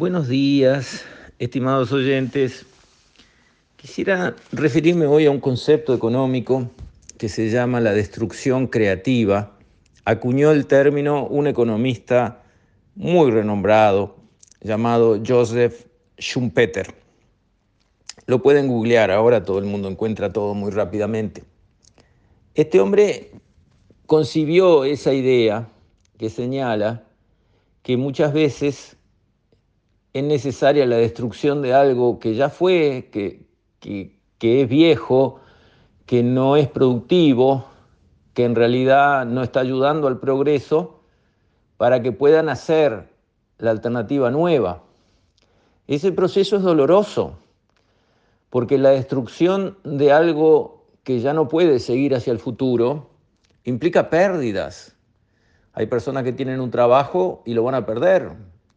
Buenos días, estimados oyentes. Quisiera referirme hoy a un concepto económico que se llama la destrucción creativa. Acuñó el término un economista muy renombrado llamado Joseph Schumpeter. Lo pueden googlear, ahora todo el mundo encuentra todo muy rápidamente. Este hombre concibió esa idea que señala que muchas veces es necesaria la destrucción de algo que ya fue, que, que, es viejo, que no es productivo, que en realidad no está ayudando al progreso, para que puedan hacer la alternativa nueva. Ese proceso es doloroso, porque la destrucción de algo que ya no puede seguir hacia el futuro implica pérdidas. Hay personas que tienen un trabajo y lo van a perder,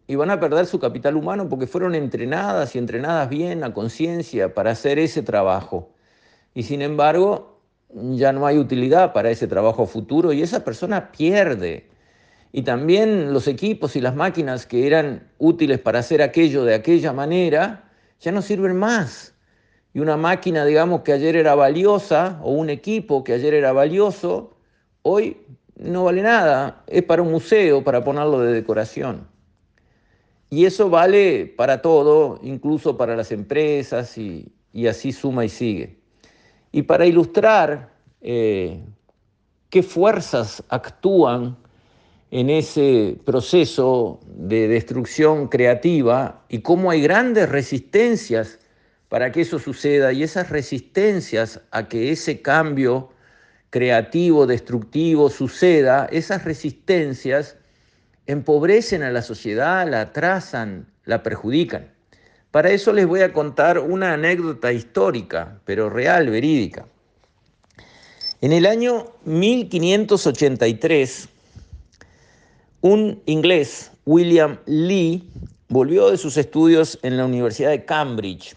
y van a perder su capital humano porque fueron entrenadas y entrenadas bien a conciencia para hacer ese trabajo. Y sin embargo, ya no hay utilidad para ese trabajo futuro y esa persona pierde. Y también los equipos y las máquinas que eran útiles para hacer aquello de aquella manera, ya no sirven más. Y una máquina, digamos, que ayer era valiosa, o un equipo que ayer era valioso, hoy no vale nada. Es para un museo, para ponerlo de decoración. Y eso vale para todo, incluso para las empresas y, así suma y sigue. Y para ilustrar eh, qué fuerzas actúan en ese proceso de destrucción creativa y cómo hay grandes resistencias para que eso suceda y esas resistencias a que ese cambio creativo, destructivo suceda, esas resistencias empobrecen a la sociedad, la atrasan, la perjudican. Para eso les voy a contar una anécdota histórica, pero real, verídica. En el año 1583, un inglés, William Lee, volvió de sus estudios en la Universidad de Cambridge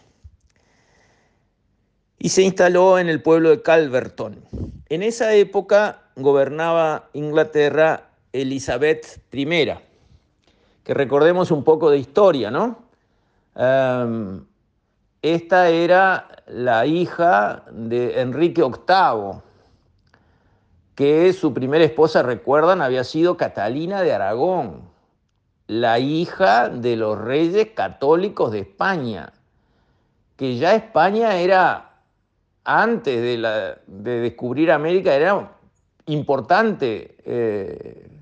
y se instaló en el pueblo de Calverton. En esa época gobernaba Inglaterra Elizabeth I, que recordemos un poco de historia, ¿no? Em, esta era la hija de Enrique VIII, que su primera esposa, recuerdan, había sido Catalina de Aragón, la hija de los reyes católicos de España, que ya España era, antes de, descubrir América, era importante eh,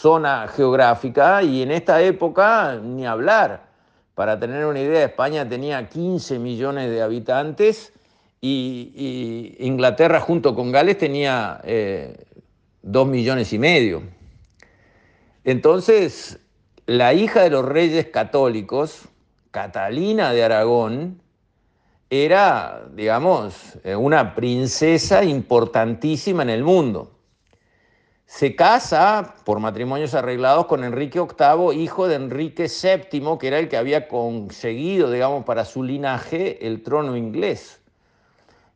zona geográfica y en esta época ni hablar. Para tener una idea, España tenía 15 millones de habitantes y, Inglaterra junto con Gales tenía eh, 2 millones y medio. Entonces, la hija de los reyes católicos, Catalina de Aragón, era, digamos, eh, una princesa importantísima en el mundo. Se casa por matrimonios arreglados con Enrique VIII, hijo de Enrique VII, que era el que había conseguido, digamos, para su linaje el trono inglés.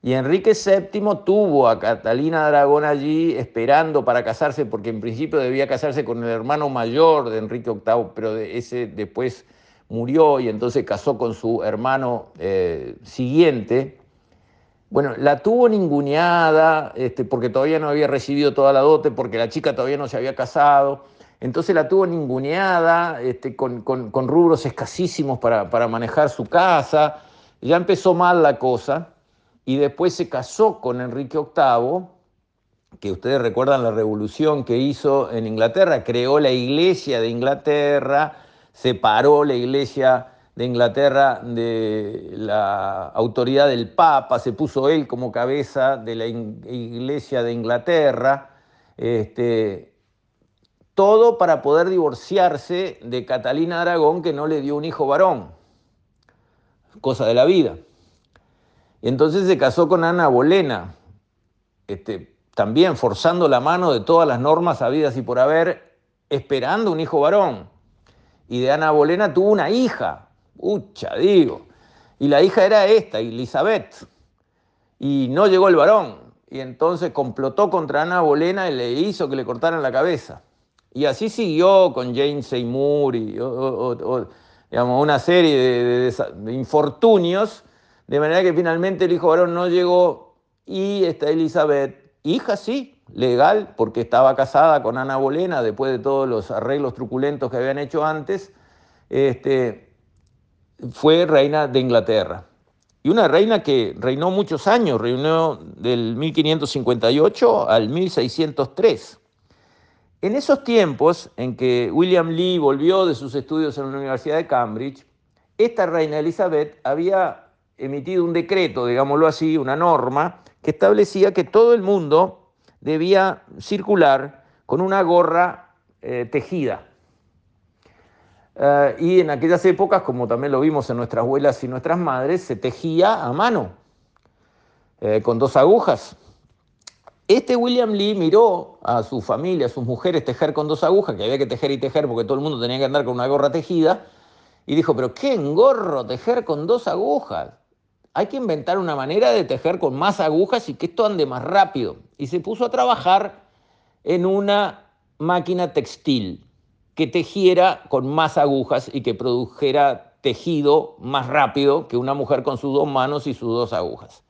Y Enrique VII tuvo a Catalina de Aragón allí esperando para casarse, porque en principio debía casarse con el hermano mayor de Enrique VIII, pero ese después murió y entonces casó con su hermano eh, siguiente. Bueno, la tuvo ninguneada este, porque todavía no había recibido toda la dote, porque la chica todavía no se había casado. Entonces la tuvo ninguneada, este, con, rubros escasísimos para, para, manejar su casa. Ya empezó mal la cosa. Y después se casó con Enrique VIII, que ustedes recuerdan la revolución que hizo en Inglaterra. Creó la iglesia de Inglaterra, separó la iglesia de Inglaterra de la autoridad del Papa, se puso él como cabeza de la Iglesia de Inglaterra, este, todo para poder divorciarse de Catalina Aragón que no le dio un hijo varón, cosa de la vida. Entonces se casó con Ana Bolena, este, también forzando la mano de todas las normas habidas y por haber, esperando un hijo varón. Y de Ana Bolena tuvo una hija, Ucha, digo. Y la hija era esta, Elizabeth. Y no llegó el varón. Y entonces complotó contra Ana Bolena y le hizo que le cortaran la cabeza. Y así siguió con Jane Seymour y digamos, una serie de, infortunios, de manera que finalmente el hijo varón no llegó y esta Elizabeth, hija sí, legal, porque estaba casada con Ana Bolena después de todos los arreglos truculentos que habían hecho antes, este, fue reina de Inglaterra. Y una reina que reinó muchos años, reinó del 1558 al 1603. En esos tiempos en que William Lee volvió de sus estudios en la Universidad de Cambridge, esta reina Elizabeth había emitido un decreto, digámoslo así, una norma, que establecía que todo el mundo debía circular con una gorra eh, tejida. Eh, y en aquellas épocas, como también lo vimos en nuestras abuelas y nuestras madres, se tejía a mano, eh, con dos agujas. Este William Lee miró a su familia, a sus mujeres tejer con dos agujas, que había que tejer y tejer porque todo el mundo tenía que andar con una gorra tejida, y dijo, pero qué engorro tejer con dos agujas. Hay que inventar una manera de tejer con más agujas y que esto ande más rápido. Y se puso a trabajar en una máquina textil que tejiera con más agujas y que produjera tejido más rápido que una mujer con sus dos manos y sus dos agujas.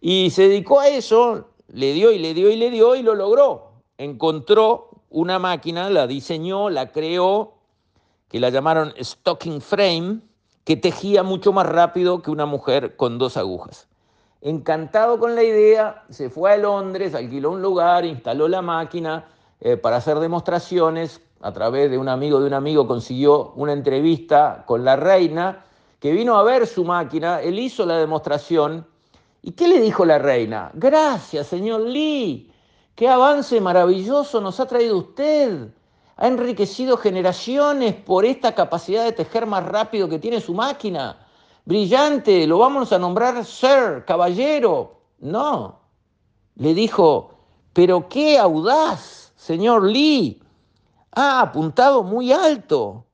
Y se dedicó a eso le dio y le dio y le dio y lo logró. Encontró una máquina, la diseñó, la creó, que la llamaron stocking frame, que tejía mucho más rápido que una mujer con dos agujas. Encantado con la idea, se fue a Londres, alquiló un lugar, instaló la máquina eh, para hacer demostraciones. A través de un amigo de un amigo consiguió una entrevista con la reina, que vino a ver su máquina. Él hizo la demostración ¿Y qué le dijo la reina? Gracias, señor Lee. Qué avance maravilloso nos ha traído usted. Ha enriquecido generaciones por esta capacidad de tejer más rápido que tiene su máquina. Brillante, lo vamos a nombrar Sir, caballero. No. Le dijo, pero qué audaz, señor Lee. Ha apuntado muy alto.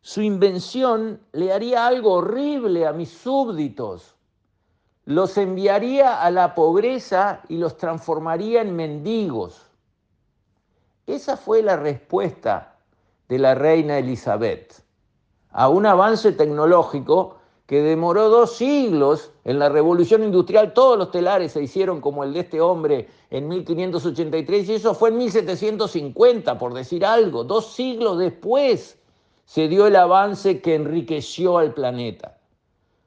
Su invención le haría algo horrible a mis súbditos los enviaría a la pobreza y los transformaría en mendigos. Esa fue la respuesta de la reina Elizabeth a un avance tecnológico que demoró dos siglos. En la revolución industrial todos los telares se hicieron como el de este hombre en 1583 y eso fue en 1750, por decir algo. Dos siglos después se dio el avance que enriqueció al planeta.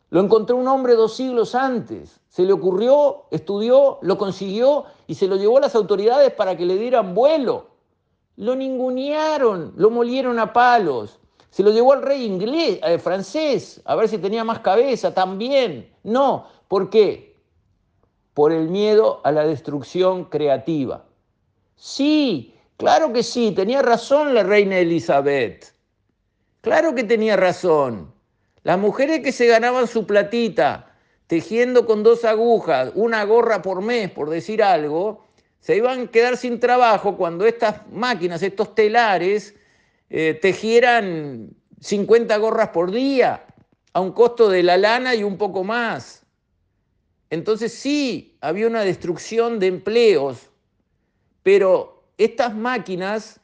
Lo encontró un hombre dos siglos antes. Se le ocurrió, estudió, lo consiguió y se lo llevó a las autoridades para que le dieran vuelo. Lo ningunearon, lo molieron a palos. Se lo llevó al rey inglés, eh, francés, a ver si tenía más cabeza también. No, ¿por qué? Por el miedo a la destrucción creativa. Sí, claro que sí, tenía razón la reina Elizabeth. Claro que tenía razón. Las mujeres que se ganaban su platita tejiendo con dos agujas, una gorra por mes, por decir algo, se iban a quedar sin trabajo cuando estas máquinas, estos telares, eh, tejieran 50 gorras por día, a un costo de la lana y un poco más. Entonces sí, había una destrucción de empleos, pero estas máquinas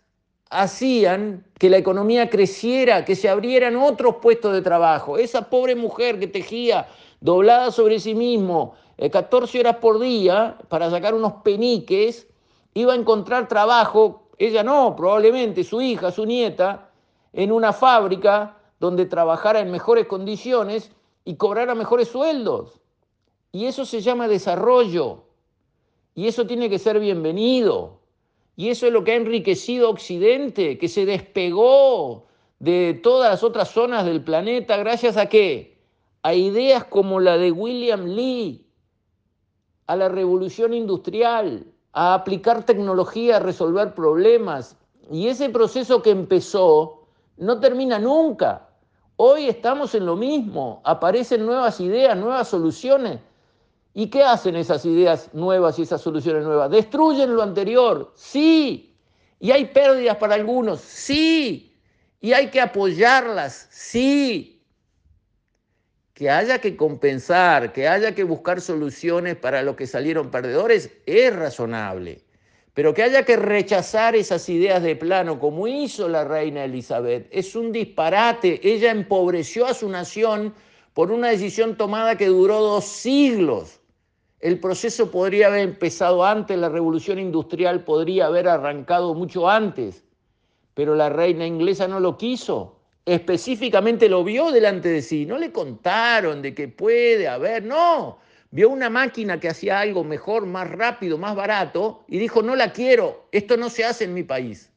hacían que la economía creciera, que se abrieran otros puestos de trabajo. Esa pobre mujer que tejía doblada sobre sí mismo 14 eh, horas por día para sacar unos peniques, iba a encontrar trabajo, ella no, probablemente su hija, su nieta, en una fábrica donde trabajara en mejores condiciones y cobrara mejores sueldos. Y eso se llama desarrollo. Y eso tiene que ser bienvenido. Y eso es lo que ha enriquecido Occidente, que se despegó de todas las otras zonas del planeta gracias a qué? A ideas como la de William Lee, a la revolución industrial, a aplicar tecnología a resolver problemas. Y ese proceso que empezó no termina nunca. Hoy estamos en lo mismo, aparecen nuevas ideas, nuevas soluciones ¿Y qué hacen esas ideas nuevas y esas soluciones nuevas? Destruyen lo anterior, sí. Y hay pérdidas para algunos, sí. Y hay que apoyarlas, sí. Que haya que compensar, que haya que buscar soluciones para los que salieron perdedores, es razonable. Pero que haya que rechazar esas ideas de plano, como hizo la reina Elizabeth, es un disparate. Ella empobreció a su nación por una decisión tomada que duró dos siglos. El proceso podría haber empezado antes, la revolución industrial podría haber arrancado mucho antes, pero la reina inglesa no lo quiso. Específicamente lo vio delante de sí, no le contaron de que puede haber, no, vio una máquina que hacía algo mejor, más rápido, más barato, y dijo, no la quiero, esto no se hace en mi país.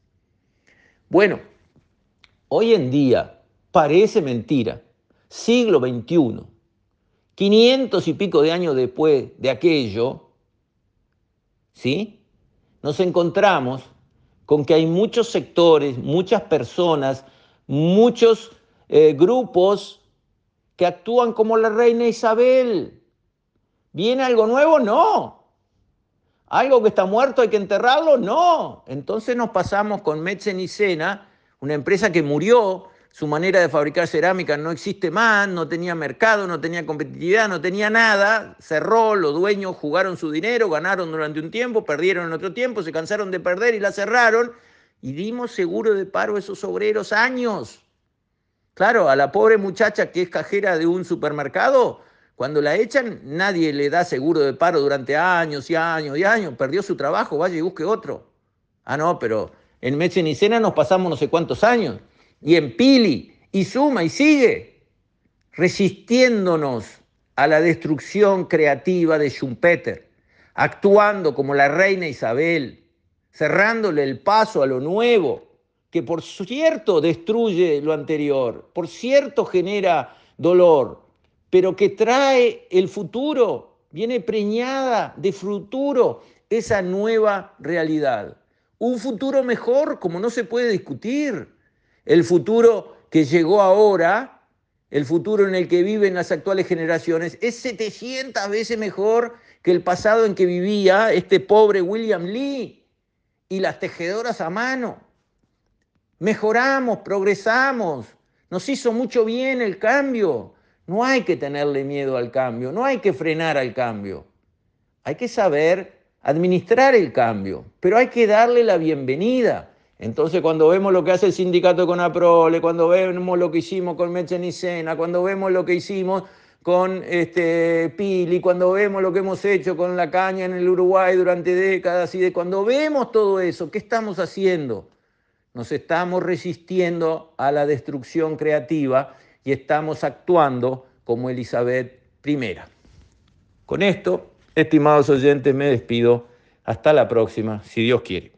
Bueno, hoy en día parece mentira, siglo XXI, 500 y pico de años después de aquello, ¿sí? Nos encontramos con que hay muchos sectores, muchas personas, muchos eh, grupos que actúan como la reina Isabel, ¿Viene algo nuevo? No. ¿Algo que está muerto hay que enterrarlo? No. Entonces nos pasamos con Metzen y Sena, una empresa que murió, su manera de fabricar cerámica no existe más, no tenía mercado, no tenía competitividad, no tenía nada, cerró, los dueños jugaron su dinero, ganaron durante un tiempo, perdieron en otro tiempo, se cansaron de perder y la cerraron y dimos seguro de paro a esos obreros años. Claro, a la pobre muchacha que es cajera de un supermercado, cuando la echan, nadie le da seguro de paro durante años y años y años. Perdió su trabajo, vaya y busque otro. Ah, no, pero en Mechenicena nos pasamos no sé cuántos años. Y en Pili, y suma, y sigue. Resistiéndonos a la destrucción creativa de Schumpeter. Actuando como la reina Isabel. Cerrándole el paso a lo nuevo. Que por cierto destruye lo anterior. Por cierto genera dolor pero que trae el futuro, viene preñada de futuro esa nueva realidad. Un futuro mejor, como no se puede discutir. El futuro que llegó ahora, el futuro en el que viven las actuales generaciones, es 700 veces mejor que el pasado en que vivía este pobre William Lee y las tejedoras a mano. Mejoramos, progresamos, nos hizo mucho bien el cambio. No hay que tenerle miedo al cambio, no hay que frenar al cambio. Hay que saber administrar el cambio, pero hay que darle la bienvenida. Entonces, cuando vemos lo que hace el sindicato con APROLE, cuando vemos lo que hicimos con Mechenicena, cuando vemos lo que hicimos con este, Pili, cuando vemos lo que hemos hecho con la caña en el Uruguay durante décadas, y de cuando vemos todo eso, ¿qué estamos haciendo? Nos estamos resistiendo a la destrucción creativa y estamos actuando como Elizabeth I. Con esto, estimados oyentes, me despido. Hasta la próxima, si Dios quiere.